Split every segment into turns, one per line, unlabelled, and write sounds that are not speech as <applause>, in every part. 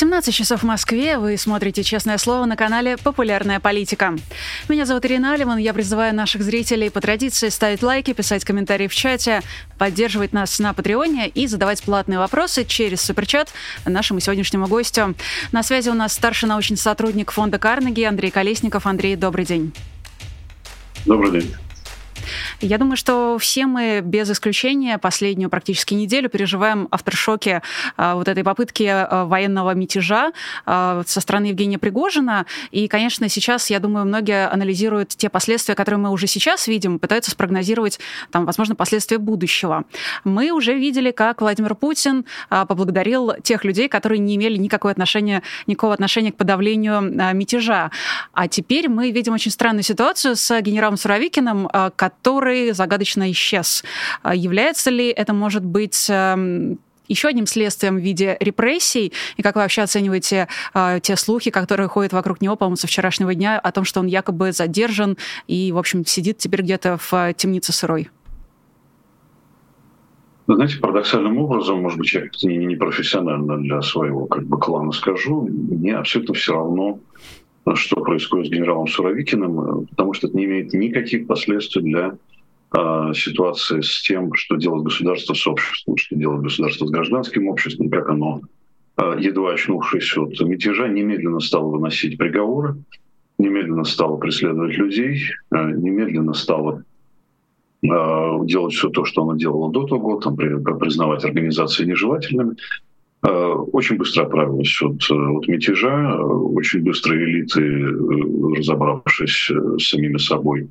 17 часов в Москве. Вы смотрите «Честное слово» на канале «Популярная политика». Меня зовут Ирина Алиман. Я призываю наших зрителей по традиции ставить лайки, писать комментарии в чате, поддерживать нас на Патреоне и задавать платные вопросы через суперчат нашему сегодняшнему гостю. На связи у нас старший научный сотрудник фонда Карнеги Андрей Колесников. Андрей, добрый день.
Добрый день.
Я думаю, что все мы без исключения последнюю практически неделю переживаем авторшоки а, вот этой попытки а, военного мятежа а, со стороны Евгения Пригожина. И, конечно, сейчас, я думаю, многие анализируют те последствия, которые мы уже сейчас видим, пытаются спрогнозировать, там, возможно, последствия будущего. Мы уже видели, как Владимир Путин поблагодарил тех людей, которые не имели никакого отношения, никакого отношения к подавлению мятежа. А теперь мы видим очень странную ситуацию с генералом Суровикиным, который который загадочно исчез. А является ли это, может быть, эм, еще одним следствием в виде репрессий? И как вы вообще оцениваете э, те слухи, которые ходят вокруг него, по-моему, со вчерашнего дня, о том, что он якобы задержан и, в общем, сидит теперь где-то в э, темнице сырой?
знаете, парадоксальным образом, может быть, я как-то не профессионально для своего как бы клана скажу, мне абсолютно все равно, что происходит с генералом Суровикиным, э, потому что это не имеет никаких последствий для а, ситуации с тем, что делает государство с обществом, что делает государство с гражданским обществом, как оно, а, едва очнувшись от мятежа, немедленно стало выносить приговоры, немедленно стало преследовать людей, а, немедленно стало делать все то, что оно делало до того, там, признавать организации нежелательными. Очень быстро оправилась от, от мятежа, очень быстро элиты, э, разобравшись э, с самими собой,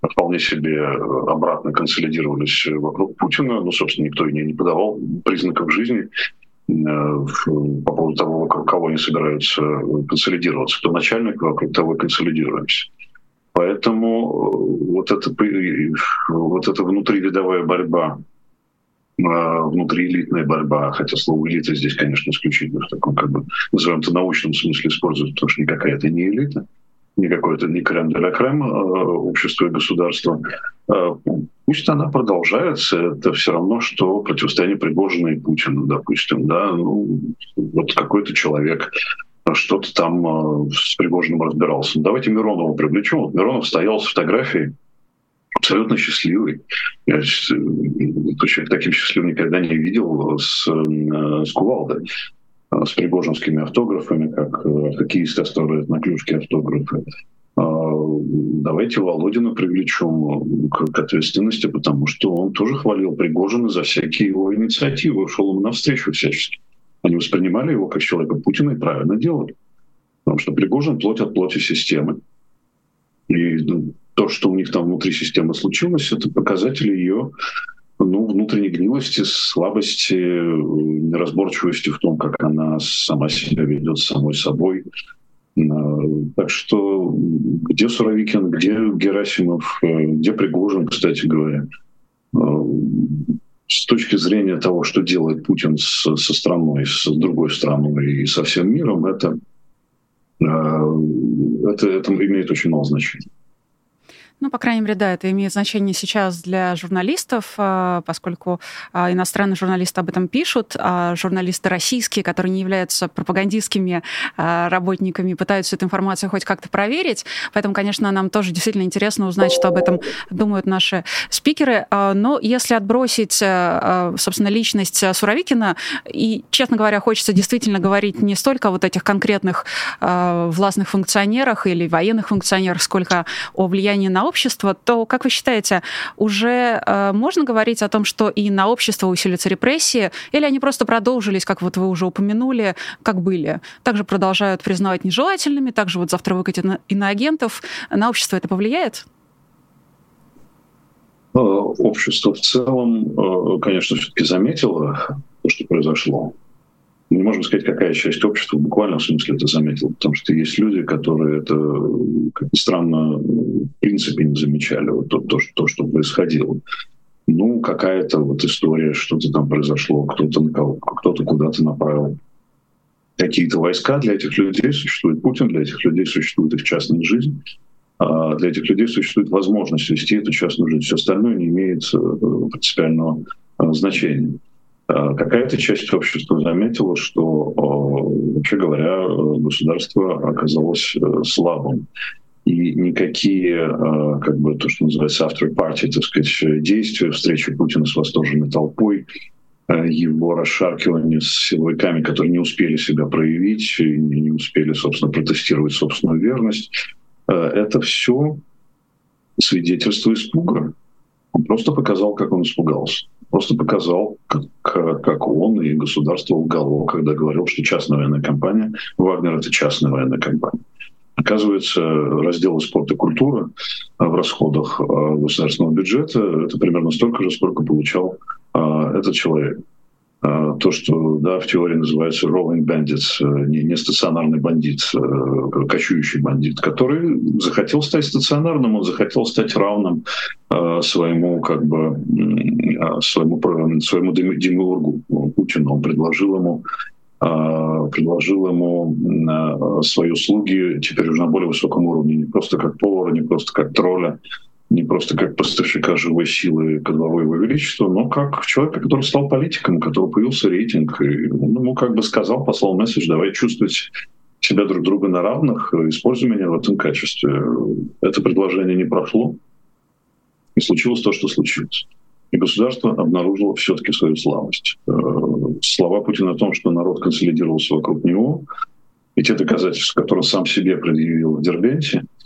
вполне себе э, обратно консолидировались вокруг Путина. Ну, собственно, никто и не подавал признаков жизни э, по поводу того, вокруг кого они собираются консолидироваться. Кто начальник, вокруг того и консолидируемся. Поэтому э, вот эта, вот эта внутривидовая борьба, внутриэлитная борьба, хотя слово элита здесь, конечно, исключительно в таком, как бы, назовем это научном смысле используют, потому что никакая это не элита – не какой-то не крем де ла крем общество и государство. Э, пусть она продолжается, это все равно, что противостояние Пригожина и Путина, допустим. Да? Ну, вот какой-то человек что-то там э, с Пригожиным разбирался. Ну, давайте Миронова привлечем. Миронов стоял с фотографией абсолютно счастливый. Я э, человек таким счастливым никогда не видел с, с кувалдой. Э, с пригожинскими автографами, как э, хоккеисты оставляют на клюшке автографы. А, давайте Володина привлечем э, к ответственности, потому что он тоже хвалил Пригожина за всякие его инициативы, шел ему навстречу всячески. Они воспринимали его как человека Путина и правильно делали. Потому что Пригожин плоть от плоти системы. И ну, то, что у них там внутри системы случилось, это показатель ее ну, внутренней гнилости, слабости, неразборчивости в том, как она сама себя ведет самой собой. Э, так что где Суровикин, где Герасимов, э, где Пригожин, кстати говоря. Э, с точки зрения того, что делает Путин с, со страной, с другой страной и со всем миром, это, это, это имеет очень мало значения.
Ну, по крайней мере, да, это имеет значение сейчас для журналистов, а, поскольку а, иностранные журналисты об этом пишут, а журналисты российские, которые не являются пропагандистскими а, работниками, пытаются эту информацию хоть как-то проверить. Поэтому, конечно, нам тоже действительно интересно узнать, что об этом думают наши спикеры. Но если отбросить, собственно, личность Суровикина, и, честно говоря, хочется действительно говорить не столько о вот этих конкретных властных функционерах или военных функционерах, сколько о влиянии на общества, то, как вы считаете, уже э, можно говорить о том, что и на общество усилятся репрессии, или они просто продолжились, как вот вы уже упомянули, как были? Также продолжают признавать нежелательными, также вот завтра выкатят иноагентов. На общество это повлияет?
Э, общество в целом, э, конечно, все-таки заметило то, что произошло не можем сказать, какая часть общества в буквальном смысле это заметила, потому что есть люди, которые это, как ни странно, в принципе не замечали, вот то, то, то что происходило. Ну, какая-то вот история, что-то там произошло, кто-то на кого, кто-то куда-то направил какие-то войска, для этих людей существует Путин, для этих людей существует их частная жизнь, а для этих людей существует возможность вести эту частную жизнь. Все остальное не имеет э, принципиального э, значения. А какая-то часть общества заметила, что, вообще говоря, государство оказалось слабым. И никакие, как бы то, что называется after party, так сказать, действия, встречи Путина с восторженной толпой, его расшаркивание с силовиками, которые не успели себя проявить, не успели, собственно, протестировать собственную верность, Э, это все свидетельство испуга. Он просто показал, как он испугался. Просто показал, как, как он и государство лгало, когда говорил, что частная военная компания, Вагнер — это частная военная компания. Оказывается, разделы спорта и культуры в расходах э, государственного бюджета — это примерно столько же, сколько получал э, этот человек. А, то, что да, в теории называется rolling bandits, э, не, не стационарный бандит, э, кочующий бандит, который захотел стать стационарным, он захотел стать равным э, своему как бы своему своему демиургу Путину. Он предложил ему предложил ему свои услуги теперь уже на более высоком уровне, не просто как повара, не просто как тролля, не просто как поставщика живой силы кадрового его величества, но как человека, который стал политиком, у которого появился рейтинг. И он ему как бы сказал, послал месседж, давай чувствовать себя друг друга на равных, используй меня в этом качестве. Это предложение не прошло, и случилось то, что случилось. И государство обнаружило все-таки свою слабость. Э, слова Путина о том, что народ консолидировался вокруг него, и те доказательства, которые сам себе предъявил в Дербенте —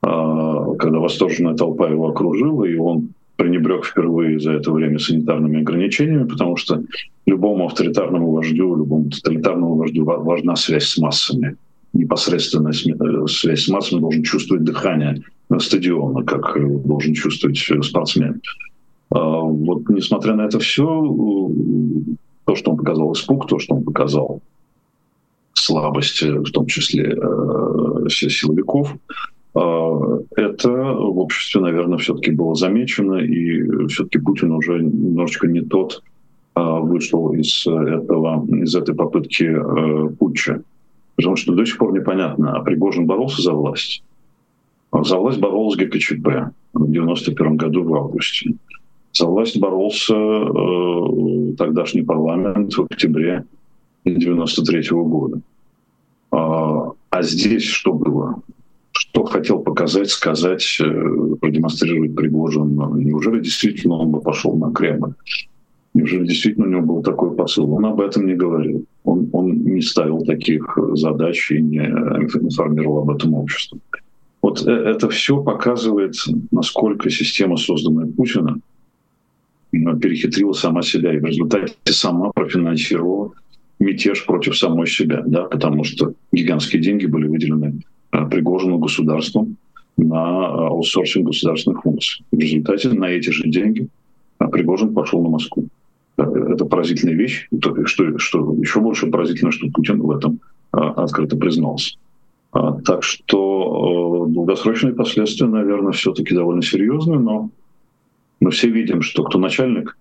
когда восторженная толпа его окружила, и он пренебрег впервые за это время санитарными ограничениями, потому что любому авторитарному вождю, любому тоталитарному вождю важна связь с массами. Непосредственная э, связь с массами должен чувствовать дыхание стадиона, как э, должен чувствовать э, спортсмен. А, вот несмотря на это все, то, что он показал испуг, то, что он показал слабость, в том числе силовиков, а, это в обществе, наверное, все-таки было замечено, и все-таки Путин уже немножечко не тот а, вышел из этого, из этой попытки э, путча. Потому что до сих пор непонятно, а Пригожин боролся за власть? За власть боролся ГКЧП в 91 году в августе. За власть боролся э, тогдашний парламент в октябре 93 года. А, а здесь что было? Что хотел показать, сказать, э, продемонстрировать Пригожин. Неужели действительно он бы пошел на Кремль? Неужели действительно у него был такой посыл? Он об этом не говорил. Он, он не ставил таких задач и не информировал об этом общество. Вот э, это все показывает, насколько система, созданная Путина, перехитрила сама себя и в результате сама профинансировала мятеж против самой себя, да, потому что гигантские деньги были выделены Э, Пригожину государством на э, аутсорсинг государственных функций. В результате на эти же деньги э, Пригожин пошел на Москву. Это поразительная вещь. Что, что еще больше поразительно, что Путин в этом открыто признался. Так что долгосрочные последствия, наверное, все-таки довольно серьезные, но мы все видим, что кто начальник,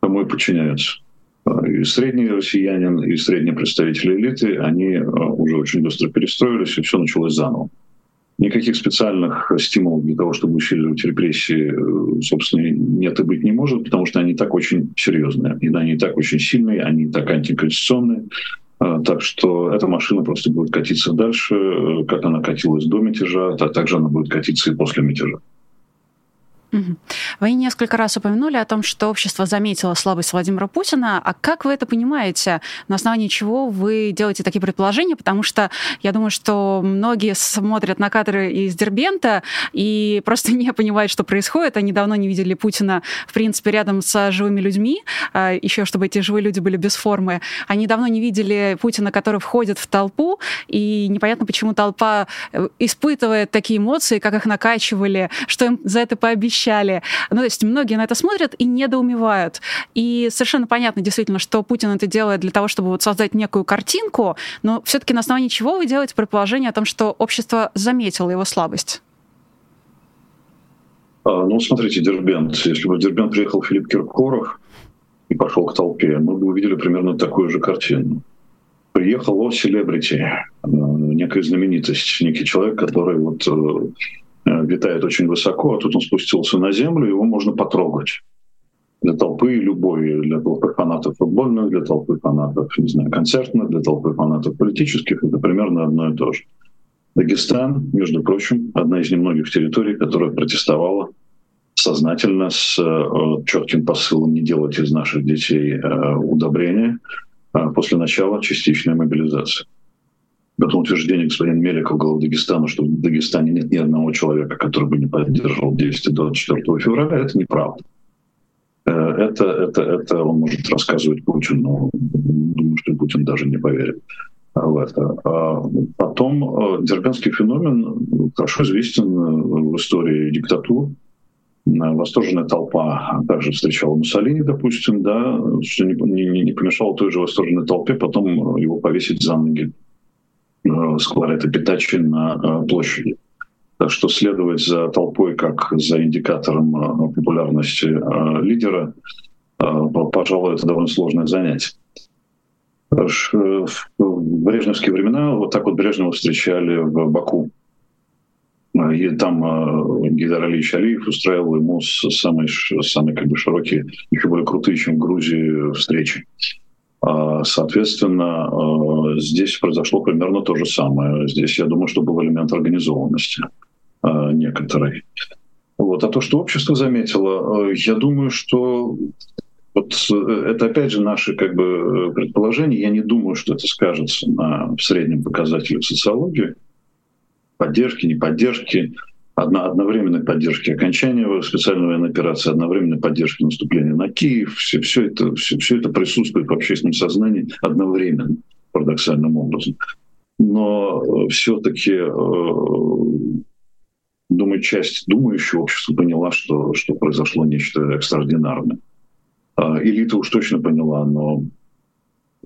тому и подчиняются. И средний россиянин, и средние представители элиты, они э, уже очень быстро перестроились, и все началось заново. Никаких специальных стимулов для того, чтобы усиливать репрессии, э, собственно, нет и быть не может, потому что они так очень серьезные, и они так очень сильные, они так антиконституционные. Э, так что эта машина просто будет катиться дальше, как она катилась до мятежа, так также она будет катиться и после мятежа.
Вы несколько раз упомянули о том, что общество заметило слабость Владимира Путина. А как вы это понимаете? На основании чего вы делаете такие предположения? Потому что я думаю, что многие смотрят на кадры из Дербента и просто <laughs> не понимают, что происходит. Они давно не видели Путина, в принципе, рядом с живыми людьми, а, еще чтобы эти живые люди были без формы. Они давно не видели Путина, который входит в толпу, и непонятно, почему толпа э, испытывает такие эмоции, как их накачивали, что им за это пообещали обещали. Ну, то есть многие на это смотрят и недоумевают. И совершенно понятно действительно, что Путин это делает для того, чтобы вот создать некую картинку, но все-таки на основании чего вы делаете предположение о том, что общество заметило его слабость?
А, ну, смотрите, Дербент. Если бы в Дербент приехал Филипп Киркоров и пошел к толпе, мы бы увидели примерно такую же картину. приехал о селебрити, некая знаменитость, некий человек, который вот витает очень высоко, а тут он спустился на землю, его можно потрогать для толпы любой, для толпы фанатов футбольных, для толпы фанатов, не знаю, концертных, для толпы фанатов политических, это примерно одно и то же. Дагестан, между прочим, одна из немногих территорий, которая протестовала сознательно с э, четким посылом не делать из наших детей э, удобрения э, после начала частичной мобилизации. Это утверждение господина Меликова, главы Дагестана, что в Дагестане нет ни одного человека, который бы не поддерживал действия 24 февраля, это неправда. Э, это, это, это он может рассказывать Путину, но думаю, что Путин даже не поверит в это. А потом э, Дербенский феномен хорошо известен в истории диктатур. Восторженная толпа также встречала Муссолини, допустим, да, что не, не, не помешало той же восторженной толпе потом его повесить за ноги э, с Кларета Питачи на площади. Так что следовать за толпой как за индикатором э, популярности э, лидера, э, пожалуй, это довольно сложное занятие. В брежневские времена вот так вот Брежнева встречали в Баку. И там Гидар Алиевич Алиев устраивал ему самые, самые как бы широкие, еще более крутые, чем в Грузии, встречи. А, соответственно, здесь произошло примерно то же самое. Здесь, я думаю, что был элемент организованности. А, некоторой. Вот. А то, что общество заметило, э, я думаю, что вот э, это опять же наши как бы предположения. Я не думаю, что это скажется на среднем показателе социологии. Поддержки, не поддержки, одно, одновременной поддержки окончания специальной военной операции, одновременной поддержки наступления на Киев. Все, все, это, все, все это присутствует в общественном сознании одновременно, парадоксальным образом. Но все-таки э, думаю, часть думающего общества поняла, что, что произошло нечто экстраординарное. А, элита уж точно поняла, но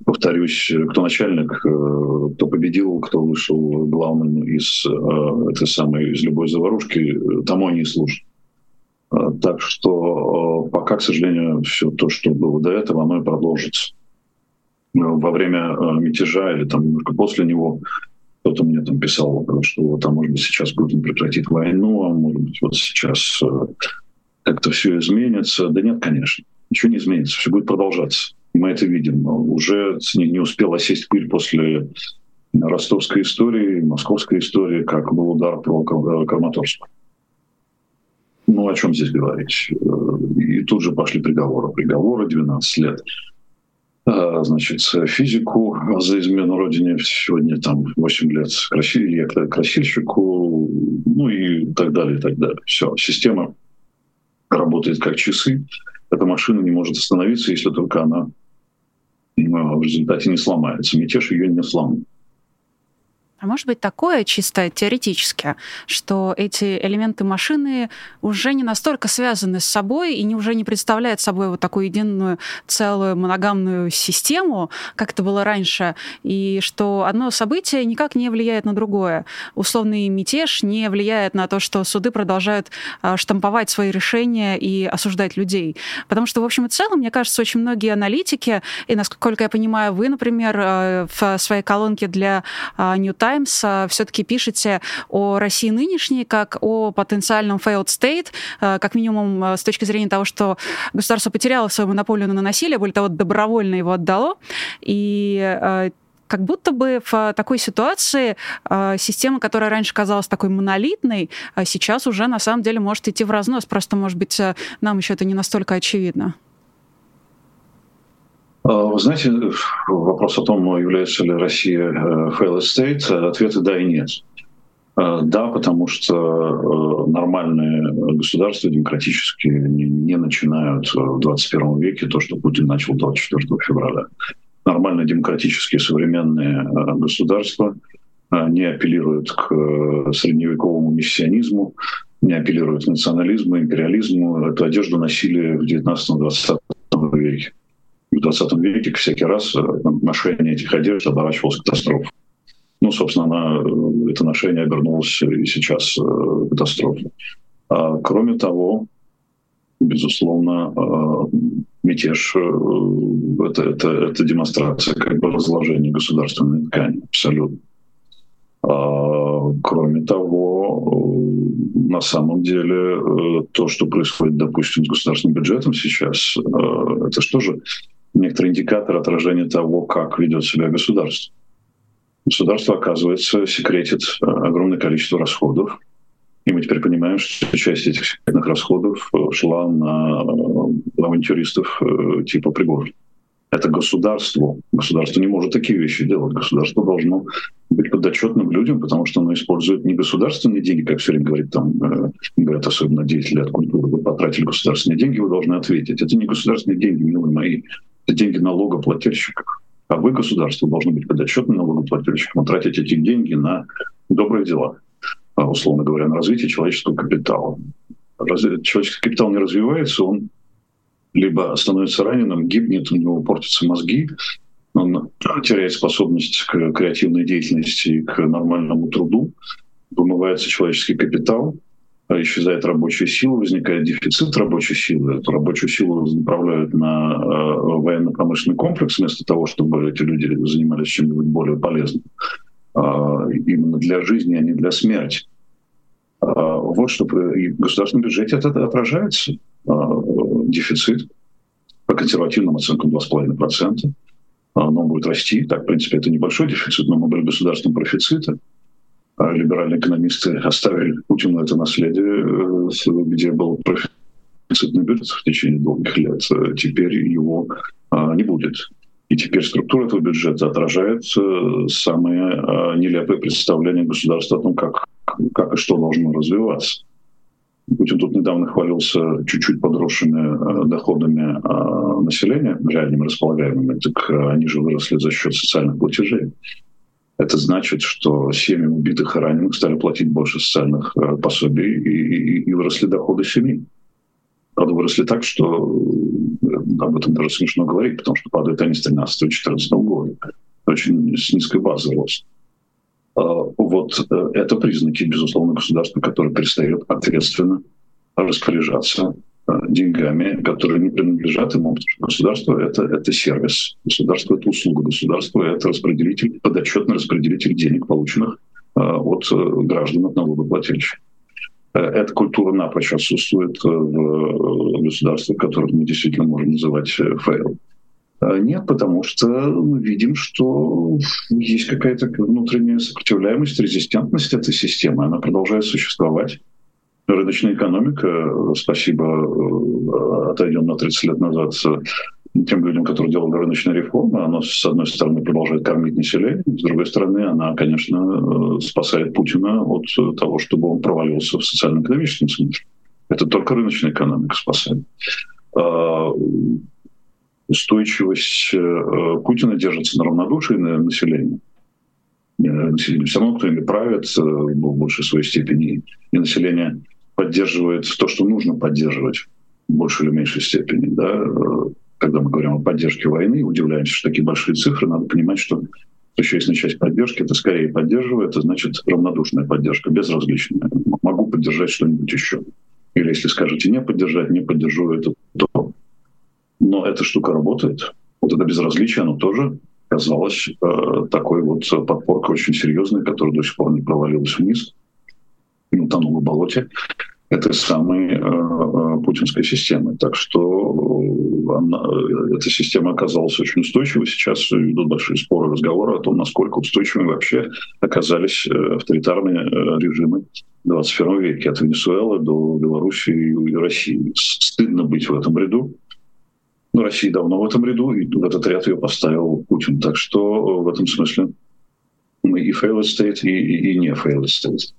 повторюсь, кто начальник, э, кто победил, кто вышел главным из э, этой самой, из любой заварушки, тому они и служат. А, так что э, пока, к сожалению, все то, что было до этого, оно и продолжится. Во время мятежа или там немножко после него кто-то мне там писал, что там, может быть, сейчас Путин прекратит войну, а может быть, вот сейчас э, как-то все изменится. Да нет, конечно, ничего не изменится, все будет продолжаться. Мы это видим. Уже не, не успел осесть пыль после ростовской истории, московской истории, как был удар про Краматорск. Ну, о чем здесь говорить? Э, и тут же пошли приговоры. Приговоры 12 лет. А, значит, физику за измену родине сегодня там 8 лет красили, красильщику, ну и так далее, и так далее. Все, система работает как часы. Эта машина не может остановиться, если только она в результате не сломается. Мятеж ее не сломает.
А может быть такое чисто теоретически, что эти элементы машины уже не настолько связаны с собой и не, уже не представляют собой вот такую единую целую моногамную систему, как это было раньше, и что одно событие никак не влияет на другое. Условный мятеж не влияет на то, что суды продолжают а, штамповать свои решения и осуждать людей. Потому что, в общем и целом, мне кажется, очень многие аналитики, и, насколько я понимаю, вы, например, а, в своей колонке для New Times Times все-таки пишете о России нынешней как о потенциальном failed state, э, как минимум э, с точки зрения того, что государство потеряло свою монополию на насилие, более того, добровольно его отдало. И как будто бы в такой ситуации система, которая раньше казалась такой монолитной, сейчас уже на самом деле может идти в разнос. Просто, может быть, нам еще это не настолько очевидно.
А, вы знаете, вопрос о том, является ли Россия э, fail state, ответы да и нет. А, да, потому что э, нормальные государства демократические не начинают в 21 веке то, что Путин начал 24 февраля. Нормальные демократические современные э, государства не апеллируют к средневековому миссионизму, не апеллируют к национализму, империализму. Эту одежду носили в 19-20 веке в 20 веке всякий раз э, ношение этих одежд оборачивалось катастрофой. Ну, собственно, она, э, это ношение обернулось и сейчас э, катастрофой. А, кроме того, безусловно, мятеж это, это, это демонстрация как бы разложения государственной ткани, абсолютно. Кроме того, на самом деле то, что происходит, допустим, с государственным бюджетом сейчас, это что же некоторый индикатор отражения того, как ведет себя государство. Государство, оказывается, секретит огромное количество расходов, и мы теперь понимаем, что часть этих секретных расходов шла на авантюристов типа Пригожина. Это государство. Государство не может такие вещи делать. Государство должно быть подотчетным людям, потому что оно использует не государственные деньги, как все время говорит там, э, говорят особенно деятели от культуры, вы потратили государственные деньги, вы должны ответить. Это не государственные деньги, милые мои, это деньги налогоплательщиков. А вы, государство, должны быть подотчетным налогоплательщикам, тратить эти деньги на добрые дела, а, условно говоря, на развитие человеческого капитала. Человеческий капитал не развивается, он либо становится раненым, гибнет, у него портятся мозги, он теряет способность к креативной деятельности, к нормальному труду, вымывается человеческий капитал, исчезает рабочая сила, возникает дефицит рабочей силы. Эту рабочую силу направляют на э, военно-промышленный комплекс вместо того, чтобы эти люди занимались чем-нибудь более полезным. Э, именно для жизни, а не для смерти. Э, вот что и в государственном бюджете это отражается. Э, дефицит по консервативным оценкам 2,5% оно будет расти. Так, в принципе, это небольшой дефицит, но мы были государственным профицита. А либеральные экономисты оставили Путину это наследие, э, где был профицитный бюджет в течение долгих лет. Теперь его а, не будет. И теперь структура этого бюджета отражает э, самые а, нелепые представления государства о том, как, как и что должно развиваться. Путин тут недавно хвалился чуть-чуть подросшими э, доходами населения, реальными располагаемыми, так они же выросли за счет социальных платежей. Это значит, что семьям убитых и раненых стали платить больше социальных пособий и, и, и выросли доходы семей. Правда, выросли так, что об этом даже смешно говорить, потому что падают они с 13-14 года. Очень с низкой базы рост. А, вот э, это признаки, безусловно, государства, которое перестает ответственно распоряжаться э, деньгами, которые не принадлежат ему, потому что государство это, — это сервис, государство — это услуга, государство — это распределитель, подотчетный распределитель денег, полученных э, от граждан, от налогоплательщиков. Эта культура напрочь отсутствует в государствах, которых мы действительно можем называть failed. Нет, потому что мы видим, что есть какая-то внутренняя сопротивляемость, резистентность этой системы. Она продолжает существовать. Рыночная экономика, спасибо, э, отойдем на 30 лет назад, тем людям, которые делали рыночные реформы, она, с одной стороны, продолжает кормить население, с другой стороны, она, конечно, э, спасает Путина от того, чтобы он провалился в социально-экономическом смысле. Это только рыночная экономика спасает а, устойчивость э, Путина держится на равнодушии на население. Э, население все равно, кто ими правит, э, в большей своей степени, и население поддерживает то, что нужно поддерживать в большей или меньшей степени. Да? Когда мы говорим о поддержке войны, удивляемся, что такие большие цифры, надо понимать, что существенная часть поддержки это скорее поддерживает, это значит равнодушная поддержка, безразличная. Могу поддержать что-нибудь еще. Или если скажете не поддержать, не поддержу это, то но эта штука работает. Вот это безразличие, оно тоже казалось э, такой вот подпоркой очень серьезной, которая до сих пор не провалилась вниз, не утонула в болоте этой самой э, э, путинской системы. Так что она, эта система оказалась очень устойчивой. Сейчас идут большие споры, разговоры о том, насколько устойчивыми вообще оказались э, авторитарные э, режимы в 21 веке, от Венесуэлы до Белоруссии и России. Стыдно быть в этом ряду. Ну, Россия давно в этом ряду, и в этот ряд ее поставил Путин. Так что в этом смысле мы и failed state, и, и, и не failed state.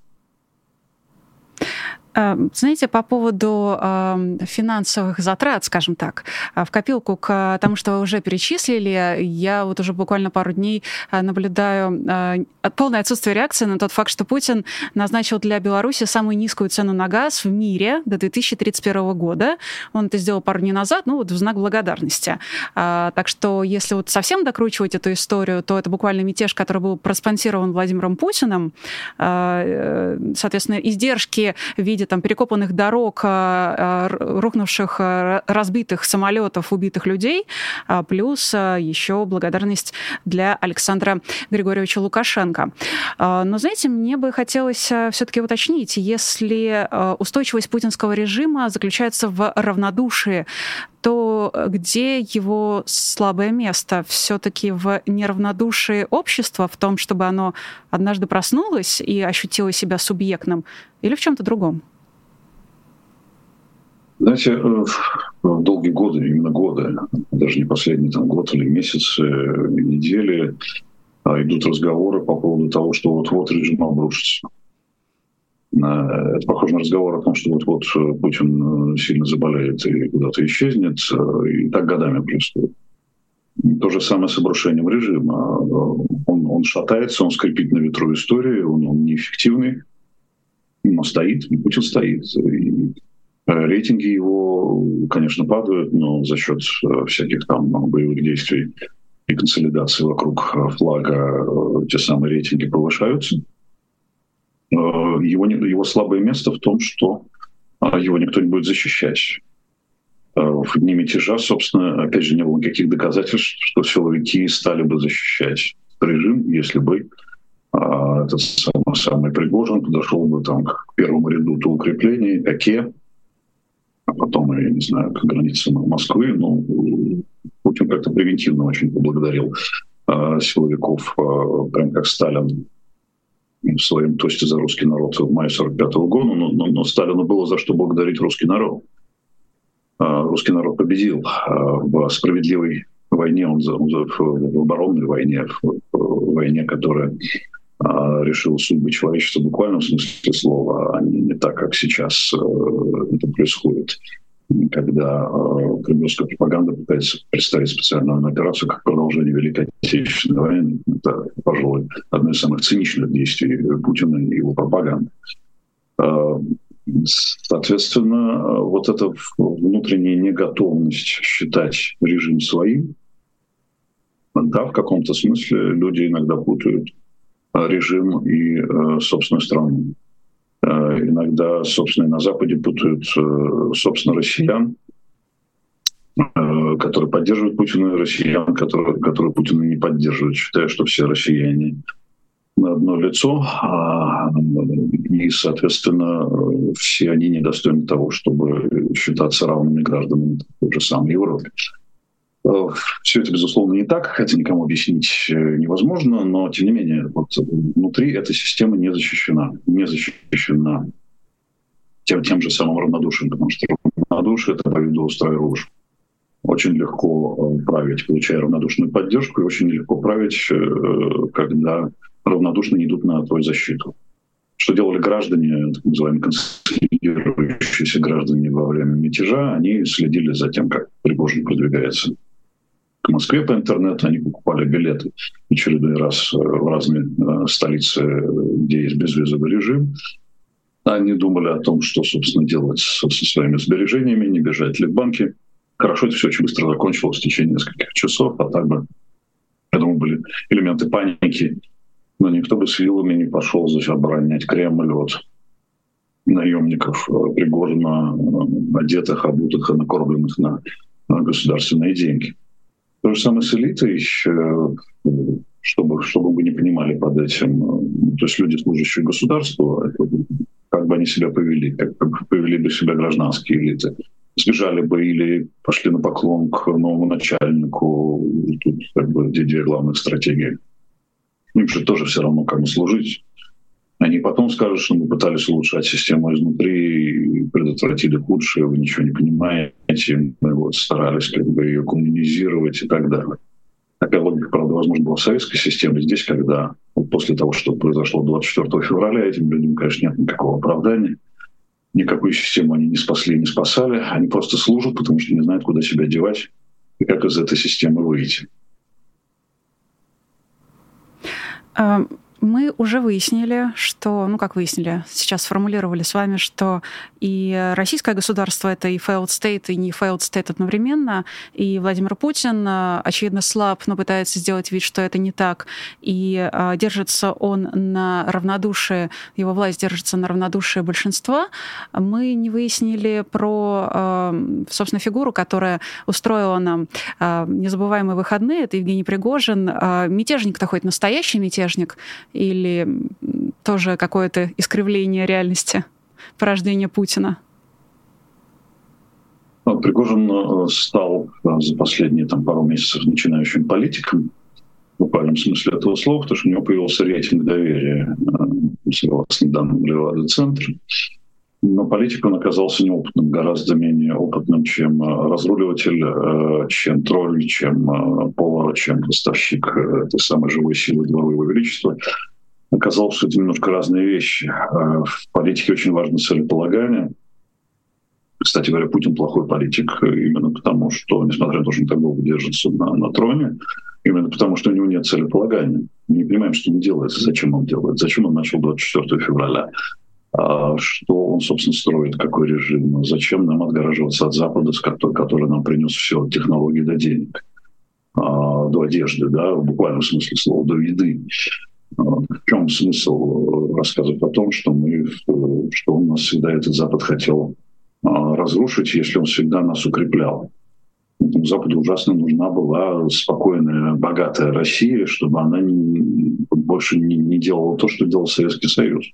Эм, знаете, по поводу эм, финансовых затрат, скажем так, э, в копилку к тому, что вы уже перечислили, я вот уже буквально пару дней э, наблюдаю э, полное отсутствие реакции на тот факт, что Путин назначил для Беларуси самую низкую цену на газ в мире до 2031 года. Он это сделал пару дней назад, ну вот в знак благодарности. Так что если вот совсем докручивать эту историю, то это буквально мятеж, который был проспонсирован Владимиром Путиным. Соответственно, издержки в виде виде там перекопанных дорог, рухнувших, разбитых самолетов, убитых людей, плюс еще благодарность для Александра Григорьевича Лукашенко. Но, знаете, мне бы хотелось все-таки уточнить, если устойчивость путинского режима заключается в равнодушии, то где его слабое место? Все-таки в неравнодушии общества, в том, чтобы оно однажды проснулось и ощутило себя субъектным, или в чем-то другом?
Знаете, э, долгие годы, именно годы, даже не последний там, год или месяц, недели, а, идут разговоры по поводу того, что вот-вот режим обрушится. Это похоже на разговор о том, что вот-вот э, Путин э, сильно заболеет и куда-то исчезнет, э, и так годами происходит. То же самое с обрушением режима. Он, он шатается, он скрипит на ветру истории, он, он неэффективный, но стоит, Путин стоит. И рейтинги его, конечно, падают, но за счет всяких там боевых действий и консолидации вокруг флага те самые рейтинги повышаются. Э, его, его слабое место в том, что его никто не будет защищать. Э, в дни мятежа, собственно, опять же, не было никаких доказательств, что силовики стали бы защищать режим, если бы этот самый, самый Пригожин подошел бы там к первому ряду укреплений, Оке, а потом, я не знаю, к границе Москвы, но Путин как-то превентивно очень поблагодарил э, силовиков, э, прям как Сталин в своем тосте за русский народ в мае 45 -го года, но, но, но Сталину было за что благодарить русский народ. А, русский народ победил а, в справедливой войне, он, он в оборонной войне, в войне, которая а, решила судьбы человечества в буквальном смысле слова, а не, так, как сейчас э, это происходит когда э, кремлевская пропаганда пытается представить специальную операцию как продолжение Великой Отечественной войны. Это, пожалуй, одно из самых циничных действий Путина и его пропаганды. Э, соответственно, вот эта внутренняя неготовность считать режим своим, да, в каком-то смысле люди иногда путают режим и э, собственную страну. Э, иногда, собственно, на Западе путают, э, собственно, россиян, э, которые поддерживают Путина, и россиян, которые, которые Путина не поддерживают, считая, что все россияне на одно лицо, а, и, соответственно, все они недостойны того, чтобы считаться равными гражданами той же самой Европы. Э, Все это, безусловно, не так, хотя никому объяснить э, невозможно, но, тем не менее, вот внутри эта система не защищена. Не защищена тем, тем же самым равнодушием, потому что равнодушие — это повидоустрой рожь. Очень легко э, править, получая равнодушную поддержку, и очень легко править, когда равнодушно идут на твою защиту. Что делали граждане, так называемые консолидирующиеся граждане во время мятежа, они следили за тем, как Пригожин продвигается к Москве по интернету, они покупали билеты очередной раз э, в разные э, столицы, где есть безвизовый режим. Они думали о том, что, собственно, делать со, со своими сбережениями, не бежать ли в банки. Хорошо, это все очень быстро закончилось в течение нескольких часов, а так бы, я думаю, были элементы паники. Но никто бы с вилами не пошел здесь оборонять Кремль от наемников э, Пригожина, одетых, обутых и накормленных на государственные деньги. То же самое с элитой, чтобы, чтобы вы не понимали под этим. То есть люди, служащие государству, как бы они себя повели, как бы повели бы себя гражданские элиты. Сбежали бы или пошли на поклон к новому начальнику. Тут как бы две главных стратегии. Им же тоже все равно кому служить. Они потом скажут, что мы пытались улучшать систему изнутри предотвратили худшее, вы ничего не понимаете, мы вот старались как бы ее коммунизировать и так далее. Такая логика, правда, возможно, была в советской системе. Здесь, когда вот после того, что произошло 24 февраля, этим людям, конечно, нет никакого оправдания. Никакую систему они не спасли, не спасали. Они просто служат, потому что не знают, куда себя девать и как из этой системы выйти.
Эм, Мы уже выяснили, что, ну как выяснили, сейчас сформулировали с вами, что и российское государство это и failed state, и не failed state одновременно, и Владимир Путин, э, очевидно, слаб, но пытается сделать вид, что это не так, и э, держится он на равнодушие, его власть держится на равнодушие большинства. Мы не выяснили про, э, собственно, фигуру, которая устроила нам незабываемые выходные, это Евгений Пригожин. Мятежник-то хоть настоящий мятежник, или тоже какое-то искривление реальности, порождение Путина?
Ну, Пригожин э, стал э, за последние там, пару месяцев начинающим политиком, в буквальном смысле этого слова, потому что у него появился рейтинг доверия, э, согласно данным Левада-центра. Но политик он оказался неопытным, гораздо менее опытным, чем разруливатель, чем тролль, чем повар, чем поставщик этой самой живой силы главы Его Величества оказалось, что это немножко разные вещи. В политике очень важно целеполагание. Кстати говоря, Путин плохой политик именно потому, что, несмотря на то, что он так долго держится на, на троне, именно потому, что у него нет целеполагания. Мы не понимаем, что он делает, зачем он делает, зачем он начал 24 февраля, что он, собственно, строит, какой режим, зачем нам отгораживаться от Запада, который нам принес все от технологий до денег, а, до одежды, да, в буквальном смысле слова, до еды. В чем смысл э, рассказывать о том, что, мы, что он нас всегда этот Запад хотел а, разрушить, если он всегда нас укреплял? Западу ужасно нужна была спокойная, богатая Россия, чтобы она не, больше не, не делала то, что делал Советский Союз.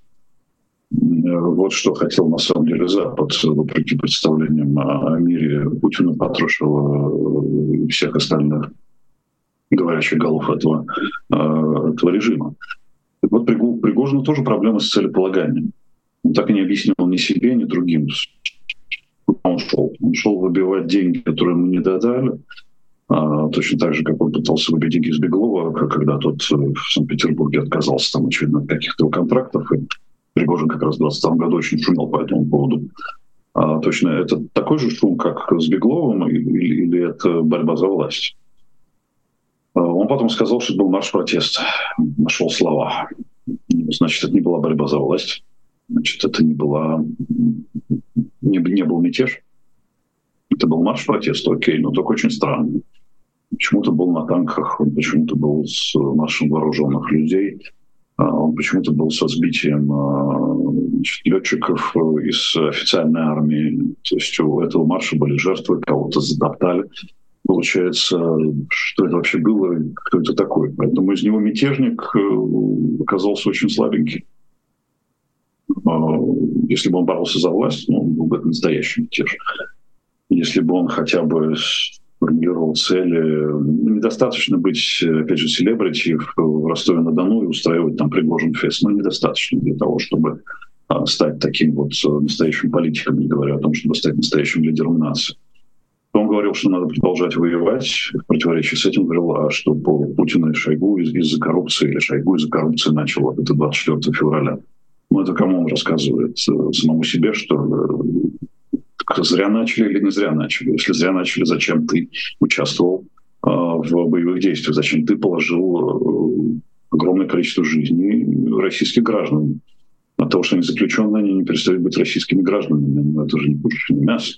Вот что хотел на самом деле Запад, вопреки представлениям о мире Путина, Патрушева и всех остальных говорящих голов этого, э, этого режима. Так вот, Пригожину тоже проблема с целеполаганием. Он так и не объяснил ни себе, ни другим. Он шел. Он шел выбивать деньги, которые ему не додали. А, точно так же, как он пытался выбить деньги из Беглова, когда тот э, в Санкт-Петербурге отказался, там, очевидно, от каких-то контрактов. И Пригожин как раз в 20 году очень шумел по этому поводу. А, точно, это такой же шум, как с Бегловым, или, или это борьба за власть? Э, он потом сказал, что это был марш протеста. Нашел слова. Значит, это не была борьба за власть. Значит, это не была... Не, не был мятеж. Это был марш протеста, окей, но только очень странный. Почему-то был на танках, почему-то был с маршем вооруженных людей, а он почему-то был со сбитием э, значит, летчиков из официальной армии. То есть у этого марша были жертвы, кого-то задоптали получается, что это вообще было, кто это такой. Поэтому из него мятежник э, оказался очень слабенький. А, если бы он боролся за власть, ну, он был бы настоящий мятеж. Если бы он хотя бы формулировал цели, ну, недостаточно быть, опять же, селебрити в Ростове-на-Дону и устраивать там Пригожин фест. Ну, недостаточно для того, чтобы а, стать таким вот э, настоящим политиком, не говоря о том, чтобы стать настоящим лидером нации. Он говорил, что надо продолжать воевать. В противоречии с этим говорил, а что по Путину и Шойгу из- из-за коррупции, или Шойгу из-за коррупции начал это 24 февраля. Ну, это кому он рассказывает? Э, самому себе, что зря начали или не зря начали? Если зря начали, зачем ты участвовал э, в боевых действиях? Зачем ты положил огромное количество жизней российских граждан? От того, что они заключенные, они не перестают быть российскими гражданами. Но это же не пушечное мясо.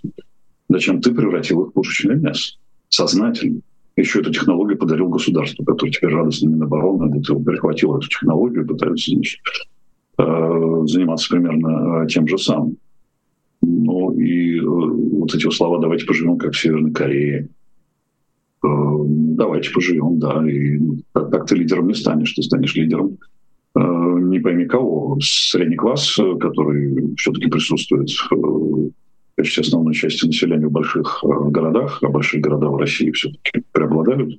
Зачем ты превратил их в пушечное мясо? Сознательно. Еще эту технологию подарил государству, которое теперь радостно Минобороны перехватило эту технологию пытаются значит, э, заниматься примерно э, тем же самым. Ну и э, вот эти слова «давайте поживем, как в Северной Корее», давайте поживем, да, и так, ты лидером не станешь, ты станешь лидером не пойми кого, средний класс, который все-таки присутствует почти основной части населения в больших э, городах, а большие города в России все-таки преобладают, э,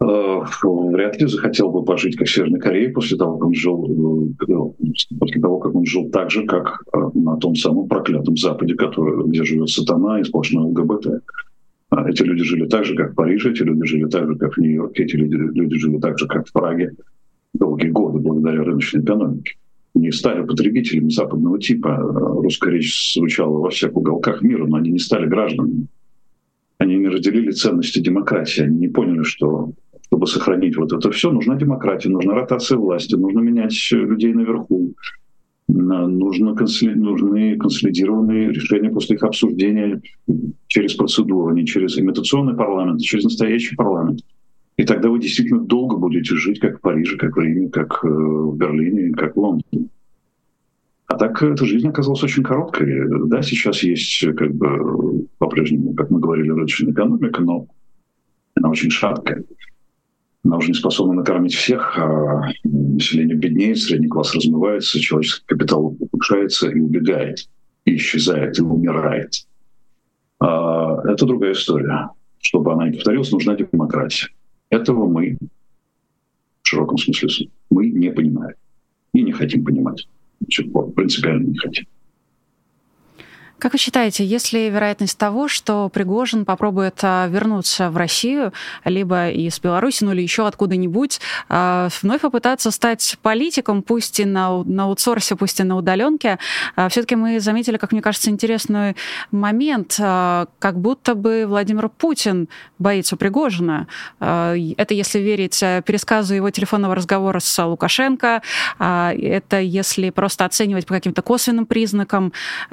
вряд ли захотел бы пожить как в Северной Корее после того, как он жил, э, ну, после того, как он жил так же, как на том самом проклятом Западе, который, где живет сатана и сплошной ЛГБТ. А эти люди жили так же, как в Париже, эти люди жили так же, как в Нью-Йорке, эти люди, люди жили так же, как в Праге долгие годы благодаря рыночной экономике не стали потребителями западного типа. Русская речь звучала во всех уголках мира, но они не стали гражданами. Они не разделили ценности демократии. Они не поняли, что чтобы сохранить вот это все, нужна демократия, нужна ротация власти, нужно менять людей наверху, нужно консоли... нужны консолидированные решения после их обсуждения через процедуру, не через имитационный парламент, а через настоящий парламент. И тогда вы действительно долго будете жить, как в Париже, как в Риме, как э, в Берлине, как в Лондоне. А так эта жизнь оказалась очень короткой. Да, сейчас есть как бы по-прежнему, как мы говорили, рыночная экономика, но она очень шаткая. Она уже не способна накормить всех, а население беднеет, средний класс размывается, человеческий капитал ухудшается и убегает, и исчезает, и умирает. А, это другая история. Чтобы она не повторилась, нужна демократия. Этого мы, в широком смысле, мы не понимаем и не хотим понимать. Значит, принципиально не хотим.
Как вы считаете, есть ли вероятность того, что Пригожин попробует а, вернуться в Россию, либо из Беларуси, ну или еще откуда-нибудь, а, вновь попытаться стать политиком, пусть и на, на аутсорсе, пусть и на удаленке? А, Все-таки мы заметили, как мне кажется, интересный момент, как будто бы Владимир Путин боится Пригожина. Это если верить пересказу его телефонного разговора с Лукашенко, это если просто оценивать по каким-то косвенным признакам.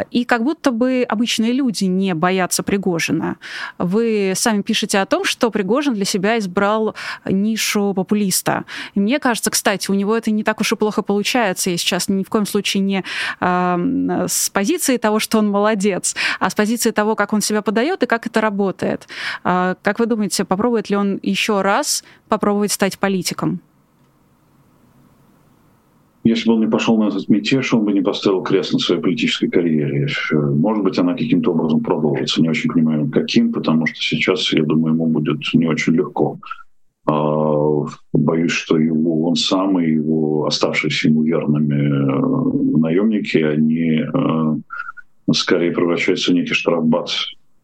И как будто бы бы обычные люди не боятся Пригожина. Вы сами пишете о том, что Пригожин для себя избрал нишу популиста. И мне кажется, кстати, у него это не так уж и плохо получается. Я сейчас ни в коем случае не э, с позиции того, что он молодец, а с позиции того, как он себя подает и как это работает. Э, как вы думаете, попробует ли он еще раз попробовать стать политиком?
Если бы он не пошел на этот мятеж, он бы не поставил крест на своей политической карьере. Может быть, она каким-то образом продолжится. Не очень понимаю, каким, потому что сейчас, я думаю, ему будет не очень легко. А, боюсь, что его, он сам и его оставшиеся ему верными э, наемники, они э, скорее превращаются в некий штрафбат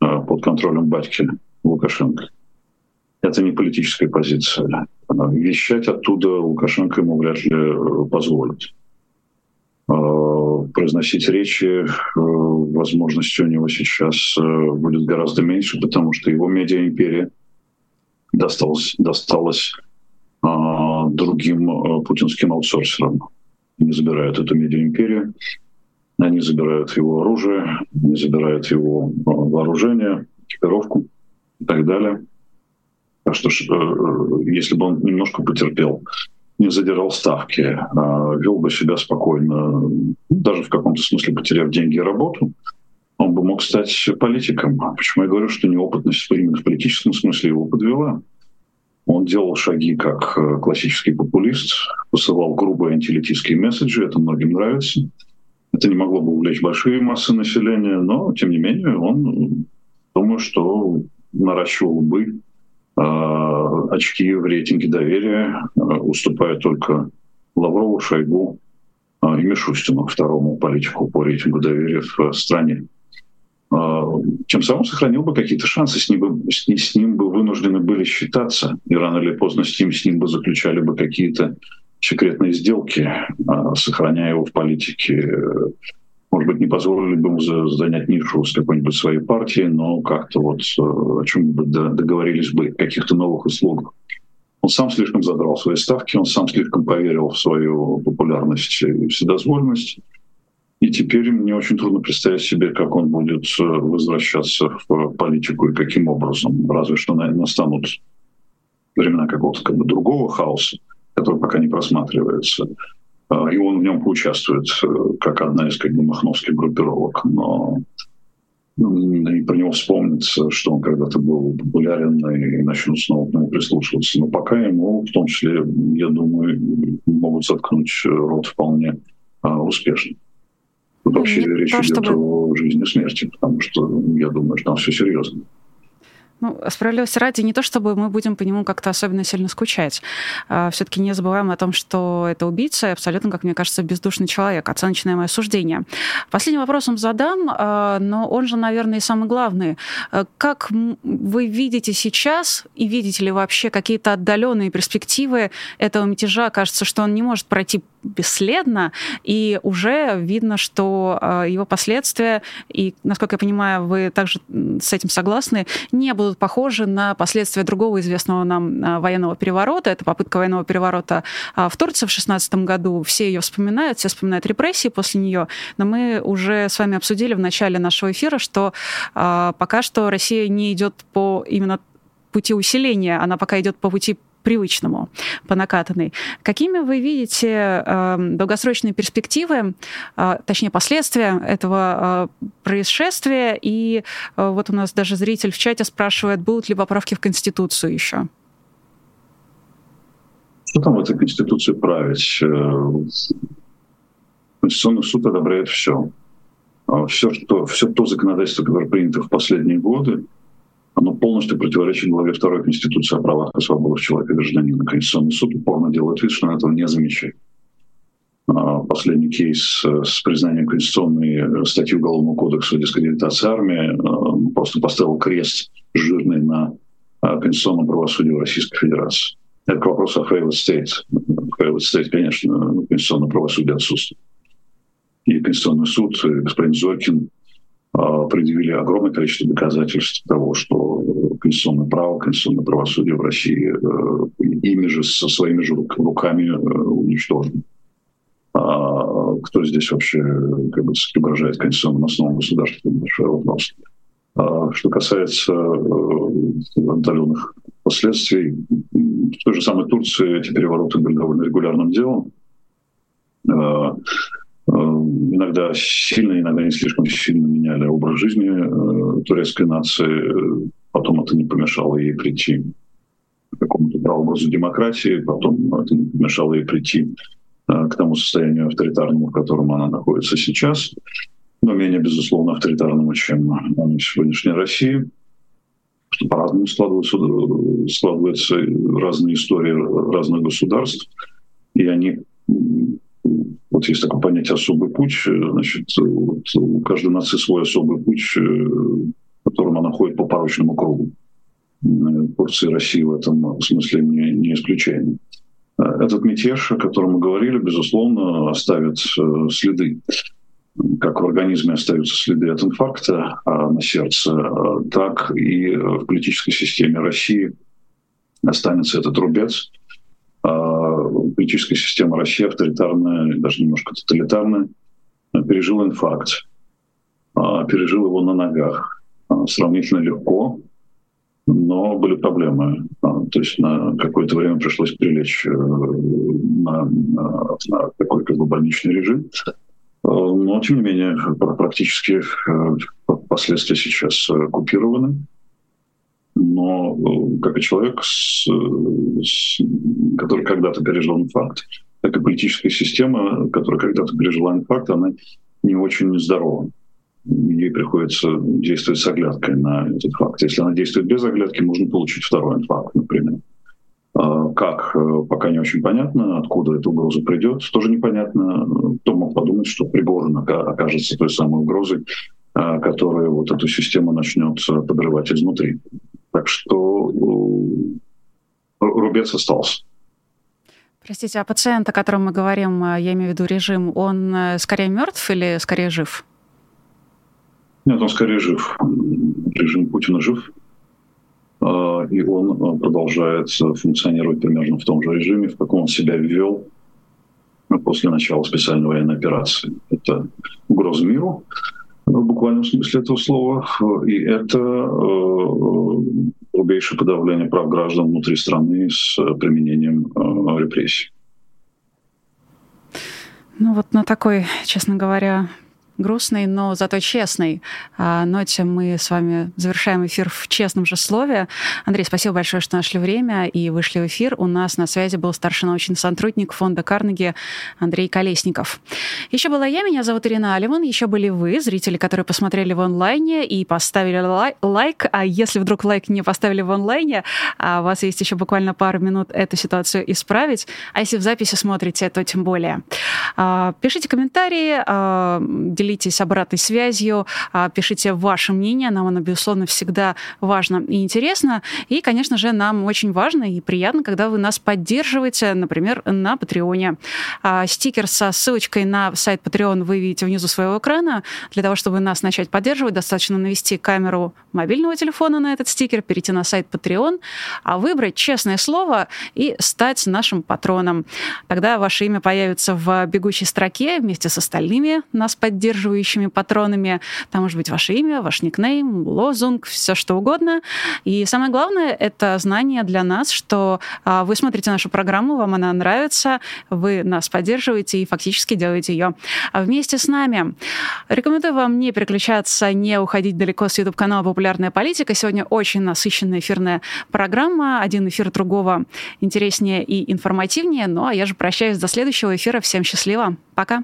э, под контролем батьки Лукашенко. Это не политическая позиция. Вещать оттуда Лукашенко ему вряд ли э, позволит. Э, произносить речи э, возможности у него сейчас будет гораздо меньше, потому что его медиа-империя досталась, досталась другим путинским аутсорсерам. Они забирают эту медиа-империю, они забирают его оружие, они забирают его вооружение, экипировку и так далее. Так что э, если бы он немножко потерпел, не задирал ставки, а вел бы себя спокойно, даже в каком-то смысле потеряв деньги и работу, он бы мог стать политиком. Почему я говорю, что неопытность именно в политическом смысле его подвела? Он делал шаги как э, классический популист, посылал грубые антилитийские месседжи, это многим нравится. Это не могло бы увлечь большие массы населения, но, тем не менее, он, думаю, что наращивал бы Э, очки в рейтинге доверия э, уступают только Лаврову, Шойгу э, и Мишустину, второму политику по рейтингу доверия в стране. Тем самым сохранил бы какие-то шансы, с ним бы, с, ним бы вынуждены были считаться, и рано или поздно с ним, с ним бы заключали бы какие-то секретные сделки, сохраняя его в политике может быть, не позволили бы ему занять нишу с какой-нибудь своей партией, но как-то вот э, о чем-нибудь договорились бы, каких-то новых услугах. Он сам слишком задрал свои ставки, он сам слишком поверил в свою популярность и вседозволенность. И теперь мне очень трудно представить себе, как он будет э, возвращаться в политику и каким образом. Разве что настанут времена какого-то как бы другого хаоса, который пока не просматривается. А, и он в нем поучаствует э, как одна из как бы махновских группировок, но ну, и про него вспомнится, что он когда-то был популярен и начнут снова к нему прислушиваться. Но пока ему, в том числе, я думаю, могут заткнуть рот вполне а, успешно. Тут вообще Нет, речь то, идет чтобы... о жизни и смерти, потому что я думаю, что там все серьезно.
Ну, справедливости ради, не то чтобы мы будем по нему как-то особенно сильно скучать. А, Все-таки не забываем о том, что это убийца, абсолютно, как мне кажется, бездушный человек. Оценочное мое суждение. Последним вопросом задам, а, но он же, наверное, и самый главный. А, как вы видите сейчас, и видите ли вообще какие-то отдаленные перспективы этого мятежа? Кажется, что он не может пройти бесследно, и уже видно, что его последствия, и, насколько я понимаю, вы также с этим согласны, не будут похожи на последствия другого известного нам военного переворота. Это попытка военного переворота в Турции в 16 году. Все ее вспоминают, все вспоминают репрессии после нее, но мы уже с вами обсудили в начале нашего эфира, что пока что Россия не идет по именно пути усиления, она пока идет по пути привычному, по накатанной. Какими вы видите э, долгосрочные перспективы, э, точнее последствия этого э, происшествия? И э, вот у нас даже зритель в чате спрашивает, будут ли поправки в Конституцию еще?
Что там в этой Конституции править? Э, Конституционный суд одобряет все. А все, что, все то законодательство, которое принято в последние годы, оно полностью противоречит главе 2 Конституции о правах и свободах человека и гражданина. Конституционный суд упорно делает вид, что он этого не замечает. А последний кейс э, с признанием конституционной э, статьи Уголовного кодекса о дискредитации армии э, просто поставил крест жирный на конституционном правосудии в Российской Федерации. Это к вопросу о failed state. Failed state, конечно, конституционное правосудие отсутствует. И Конституционный суд, и господин Зоркин предъявили огромное количество доказательств того, что конституционное право, конституционное правосудие в России э, ими же со своими же руками э, уничтожено. А кто здесь вообще как бы, угрожает конституционным основам государства? Большой вопрос. А что касается э, отдаленных последствий, в той же самой Турции эти перевороты были довольно регулярным делом. Э, иногда сильно, иногда не слишком сильно меняли образ жизни э, турецкой нации. Потом это не помешало ей прийти к какому-то прообразу демократии, потом это не помешало ей прийти э, к тому состоянию авторитарному, в котором она находится сейчас, но менее, безусловно, авторитарному, чем в сегодняшней России. Что по-разному складываются, складываются разные истории разных государств, и они вот есть такое понятие «особый путь». Значит, вот у каждой нации свой особый путь, э, которым она ходит по порочному кругу. Турция и Россия в этом смысле не, не исключение. Этот мятеж, о котором мы говорили, безусловно, оставит э, следы. Как в организме остаются следы от инфаркта а на сердце, так и в политической системе России останется этот рубец – политическая система России авторитарная, даже немножко тоталитарная, пережила инфаркт, а, пережил его на ногах. А, сравнительно легко, но были проблемы. А, то есть на какое-то время пришлось прилечь э, на, на, на такой как больничный режим. Но, тем не менее, практически э, последствия сейчас э, купированы но э, как и человек, с, с, который когда-то пережил инфаркт, так и политическая система, которая когда-то пережила инфаркт, она не очень здорова. Ей приходится действовать с оглядкой на этот факт. Если она действует без оглядки, можно получить второй инфаркт, например. А как, э, пока не очень понятно, откуда эта угроза придет, тоже непонятно. Кто мог подумать, что Пригожин окажется той самой угрозой, которая вот эту систему начнет подрывать изнутри. Так что э, рубец остался.
Простите, а пациент, о котором мы говорим, э, я имею в виду режим, он э, скорее мертв или скорее жив?
Нет, он скорее жив. Режим Путина жив. И он продолжает функционировать примерно в том же режиме, в каком он себя ввел после начала специальной военной операции. Это угроза миру, в буквальном смысле этого слова. И это э, грубейшее подавление прав граждан внутри страны с применением э, репрессий.
Ну вот на такой, честно говоря, грустной, но зато честной а, ноте мы с вами завершаем эфир в честном же слове. Андрей, спасибо большое, что нашли время и вышли в эфир. У нас на связи был старший научный сотрудник фонда Карнеги Андрей Колесников. Еще была я, меня зовут Ирина Алиман, еще были вы, зрители, которые посмотрели в онлайне и поставили лай- лайк, а если вдруг лайк не поставили в онлайне, а у вас есть еще буквально пару минут эту ситуацию исправить, а если в записи смотрите, то тем более. А, пишите комментарии, а, делитесь делитесь обратной связью, а, пишите ваше мнение, нам оно, безусловно, всегда важно и интересно. И, конечно же, нам очень важно и приятно, когда вы нас поддерживаете, например, на Патреоне. А, стикер со ссылочкой на сайт Patreon вы видите внизу своего экрана. Для того, чтобы нас начать поддерживать, достаточно навести камеру мобильного телефона на этот стикер, перейти на сайт Patreon, а выбрать честное слово и стать нашим патроном. Тогда ваше имя появится в бегущей строке вместе с остальными нас поддерживающими патронами. Там может быть ваше имя, ваш никнейм, лозунг, все что угодно. И самое главное — это знание для нас, что а, вы смотрите нашу программу, вам она нравится, вы нас поддерживаете и фактически делаете ее вместе с нами. Рекомендую вам не переключаться, не уходить далеко с YouTube-канала «Популярная политика». Сегодня очень насыщенная эфирная программа. Один эфир другого интереснее и информативнее. Ну а я же прощаюсь до следующего эфира. Всем счастливо. Пока.